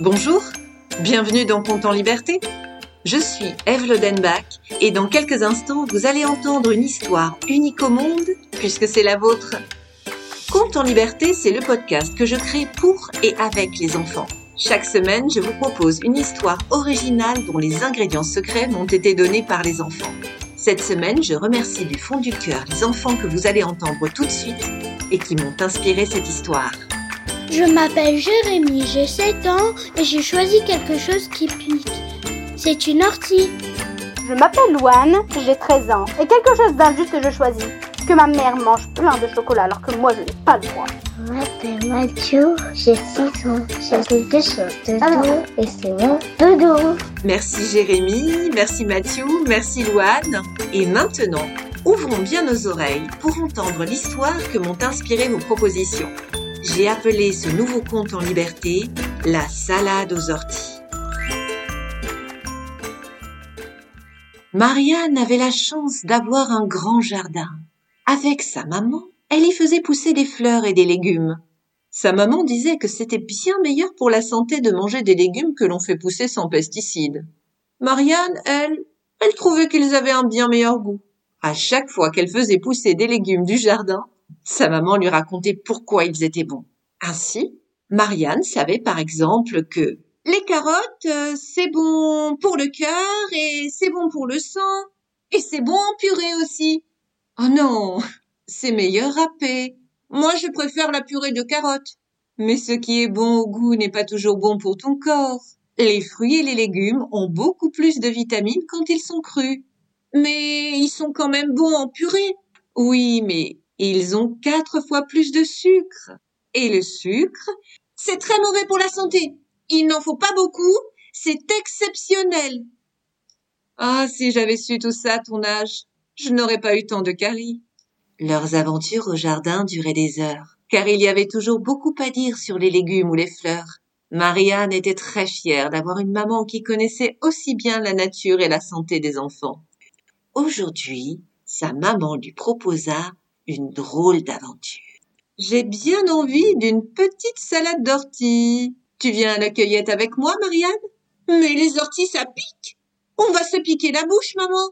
Bonjour, bienvenue dans Conte en Liberté. Je suis Eve Lodenbach et dans quelques instants, vous allez entendre une histoire unique au monde puisque c'est la vôtre. Conte en Liberté, c'est le podcast que je crée pour et avec les enfants. Chaque semaine, je vous propose une histoire originale dont les ingrédients secrets m'ont été donnés par les enfants. Cette semaine, je remercie du fond du cœur les enfants que vous allez entendre tout de suite et qui m'ont inspiré cette histoire. Je m'appelle Jérémy, j'ai 7 ans et j'ai choisi quelque chose qui pique. C'est une ortie. Je m'appelle Louane, j'ai 13 ans et quelque chose d'injuste je choisis. Que ma mère mange plein de chocolat alors que moi je n'ai pas le droit. Je m'appelle Mathieu, j'ai 6 ans. J'ai quelque chose de doux et c'est mon dodo. Merci Jérémy, merci Mathieu, merci Louane. Et maintenant, ouvrons bien nos oreilles pour entendre l'histoire que m'ont inspiré vos propositions. J'ai appelé ce nouveau conte en liberté la salade aux orties. Marianne avait la chance d'avoir un grand jardin. Avec sa maman, elle y faisait pousser des fleurs et des légumes. Sa maman disait que c'était bien meilleur pour la santé de manger des légumes que l'on fait pousser sans pesticides. Marianne, elle, elle trouvait qu'ils avaient un bien meilleur goût. À chaque fois qu'elle faisait pousser des légumes du jardin, sa maman lui racontait pourquoi ils étaient bons. Ainsi, Marianne savait par exemple que les carottes, euh, c'est bon pour le cœur et c'est bon pour le sang et c'est bon en purée aussi. Oh non, c'est meilleur râpé. Moi, je préfère la purée de carottes. Mais ce qui est bon au goût n'est pas toujours bon pour ton corps. Les fruits et les légumes ont beaucoup plus de vitamines quand ils sont crus. Mais ils sont quand même bons en purée. Oui, mais ils ont quatre fois plus de sucre. Et le sucre, c'est très mauvais pour la santé. Il n'en faut pas beaucoup, c'est exceptionnel. Ah, si j'avais su tout ça à ton âge, je n'aurais pas eu tant de caries. Leurs aventures au jardin duraient des heures, car il y avait toujours beaucoup à dire sur les légumes ou les fleurs. Marianne était très fière d'avoir une maman qui connaissait aussi bien la nature et la santé des enfants. Aujourd'hui, sa maman lui proposa une drôle d'aventure. J'ai bien envie d'une petite salade d'orties. Tu viens à la cueillette avec moi, Marianne? Mais les orties, ça pique. On va se piquer la bouche, maman.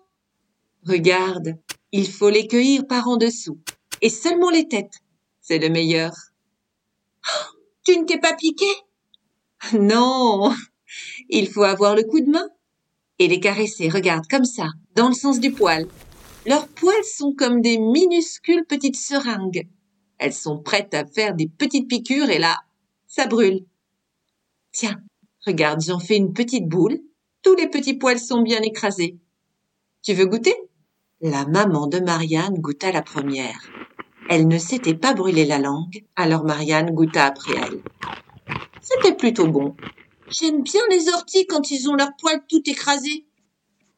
Regarde, il faut les cueillir par en dessous. Et seulement les têtes. C'est le meilleur. Oh, tu ne t'es pas piqué? Non. Il faut avoir le coup de main. Et les caresser, regarde, comme ça, dans le sens du poil. Leurs poils sont comme des minuscules petites seringues. Elles sont prêtes à faire des petites piqûres et là, ça brûle. Tiens, regarde, j'en fais une petite boule. Tous les petits poils sont bien écrasés. Tu veux goûter? La maman de Marianne goûta la première. Elle ne s'était pas brûlé la langue, alors Marianne goûta après elle. C'était plutôt bon. J'aime bien les orties quand ils ont leurs poils tout écrasés.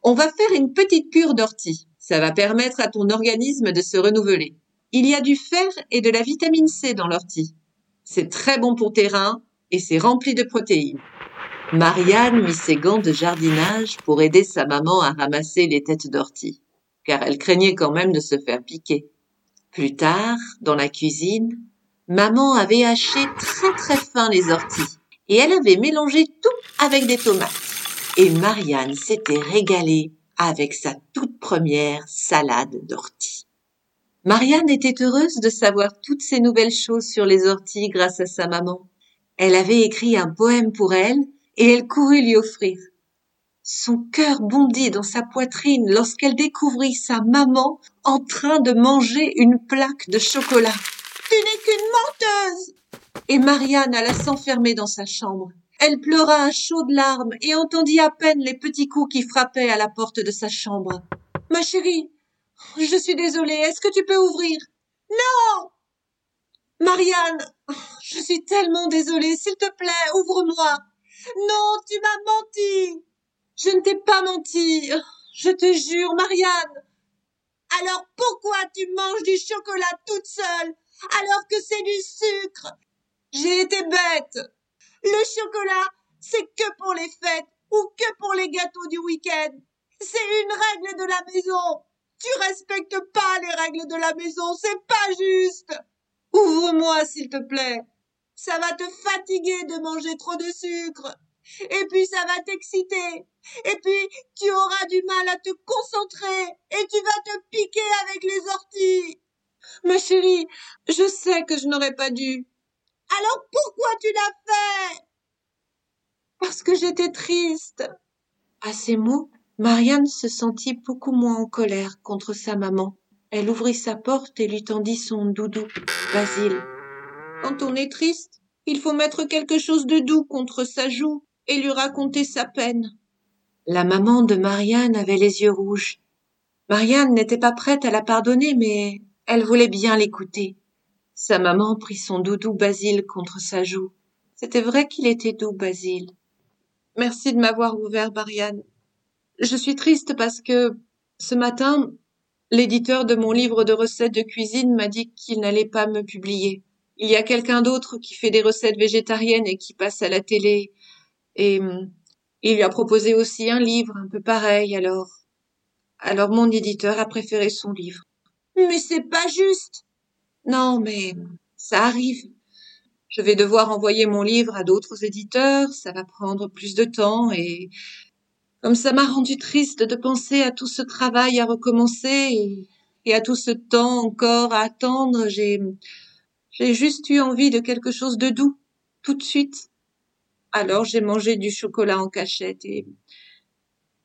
On va faire une petite cure d'orties. Ça va permettre à ton organisme de se renouveler. Il y a du fer et de la vitamine C dans l'ortie. C'est très bon pour tes reins et c'est rempli de protéines. Marianne mit ses gants de jardinage pour aider sa maman à ramasser les têtes d'ortie, car elle craignait quand même de se faire piquer. Plus tard, dans la cuisine, maman avait haché très très fin les orties et elle avait mélangé tout avec des tomates. Et Marianne s'était régalée avec sa toute première salade d'ortie. Marianne était heureuse de savoir toutes ces nouvelles choses sur les orties grâce à sa maman. Elle avait écrit un poème pour elle et elle courut lui offrir. Son cœur bondit dans sa poitrine lorsqu'elle découvrit sa maman en train de manger une plaque de chocolat. Tu n'es qu'une menteuse! Et Marianne alla s'enfermer dans sa chambre. Elle pleura un chaud de larmes et entendit à peine les petits coups qui frappaient à la porte de sa chambre. Ma chérie, je suis désolée. Est-ce que tu peux ouvrir? Non Marianne, je suis tellement désolée. S'il te plaît, ouvre-moi. Non, tu m'as menti. Je ne t'ai pas menti. Je te jure, Marianne. Alors pourquoi tu manges du chocolat toute seule alors que c'est du sucre? J'ai été bête. Le chocolat, c'est que pour les fêtes ou que pour les gâteaux du week-end. C'est une règle de la maison. Tu respectes pas les règles de la maison, c'est pas juste. Ouvre-moi, s'il te plaît. Ça va te fatiguer de manger trop de sucre. Et puis ça va t'exciter. Et puis tu auras du mal à te concentrer. Et tu vas te piquer avec les orties. Ma chérie, je sais que je n'aurais pas dû. Alors pourquoi tu l'as fait? Parce que j'étais triste. À ces mots, Marianne se sentit beaucoup moins en colère contre sa maman. Elle ouvrit sa porte et lui tendit son doudou, Basile. Quand on est triste, il faut mettre quelque chose de doux contre sa joue et lui raconter sa peine. La maman de Marianne avait les yeux rouges. Marianne n'était pas prête à la pardonner, mais elle voulait bien l'écouter. Sa maman prit son doudou Basile contre sa joue. C'était vrai qu'il était doux, Basile. Merci de m'avoir ouvert, Marianne. Je suis triste parce que ce matin, l'éditeur de mon livre de recettes de cuisine m'a dit qu'il n'allait pas me publier. Il y a quelqu'un d'autre qui fait des recettes végétariennes et qui passe à la télé. Et hum, il lui a proposé aussi un livre un peu pareil, alors. Alors mon éditeur a préféré son livre. Mais c'est pas juste. Non, mais ça arrive. Je vais devoir envoyer mon livre à d'autres éditeurs, ça va prendre plus de temps et comme ça m'a rendu triste de penser à tout ce travail à recommencer et, à tout ce temps encore à attendre, j'ai, j'ai juste eu envie de quelque chose de doux, tout de suite. Alors j'ai mangé du chocolat en cachette et,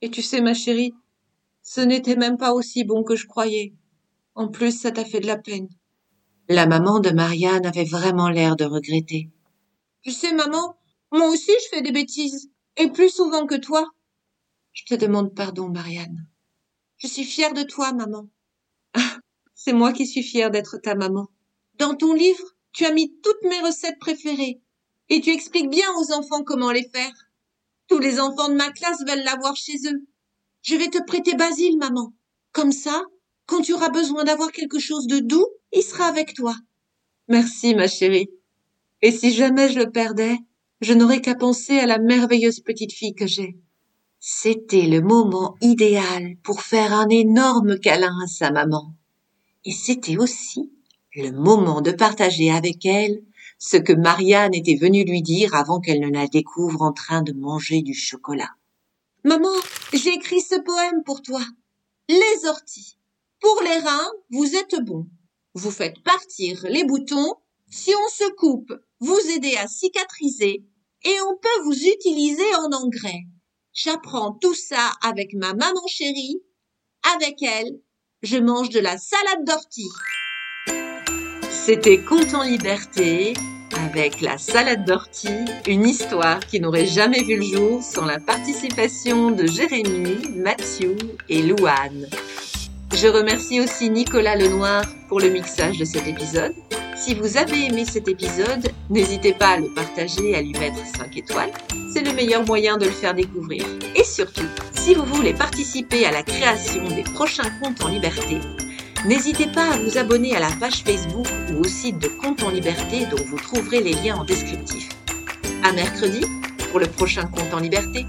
et tu sais, ma chérie, ce n'était même pas aussi bon que je croyais. En plus, ça t'a fait de la peine. La maman de Marianne avait vraiment l'air de regretter. Tu sais, maman, moi aussi je fais des bêtises, et plus souvent que toi. Je te demande pardon, Marianne. Je suis fière de toi, maman. Ah, c'est moi qui suis fière d'être ta maman. Dans ton livre, tu as mis toutes mes recettes préférées. Et tu expliques bien aux enfants comment les faire. Tous les enfants de ma classe veulent l'avoir chez eux. Je vais te prêter Basile, maman. Comme ça, quand tu auras besoin d'avoir quelque chose de doux, il sera avec toi. Merci, ma chérie. Et si jamais je le perdais, je n'aurais qu'à penser à la merveilleuse petite fille que j'ai. C'était le moment idéal pour faire un énorme câlin à sa maman. Et c'était aussi le moment de partager avec elle ce que Marianne était venue lui dire avant qu'elle ne la découvre en train de manger du chocolat. Maman, j'ai écrit ce poème pour toi. Les orties. Pour les reins, vous êtes bon. Vous faites partir les boutons. Si on se coupe, vous aidez à cicatriser et on peut vous utiliser en engrais. J'apprends tout ça avec ma maman chérie. Avec elle, je mange de la salade d'ortie. C'était Compte en liberté avec la salade d'ortie, une histoire qui n'aurait jamais vu le jour sans la participation de Jérémy, Mathieu et Louane. Je remercie aussi Nicolas Lenoir pour le mixage de cet épisode. Si vous avez aimé cet épisode, n'hésitez pas à le partager et à lui mettre 5 étoiles. C'est le meilleur moyen de le faire découvrir. Et surtout, si vous voulez participer à la création des prochains comptes en liberté, n'hésitez pas à vous abonner à la page Facebook ou au site de Compte en liberté dont vous trouverez les liens en descriptif. À mercredi pour le prochain compte en liberté.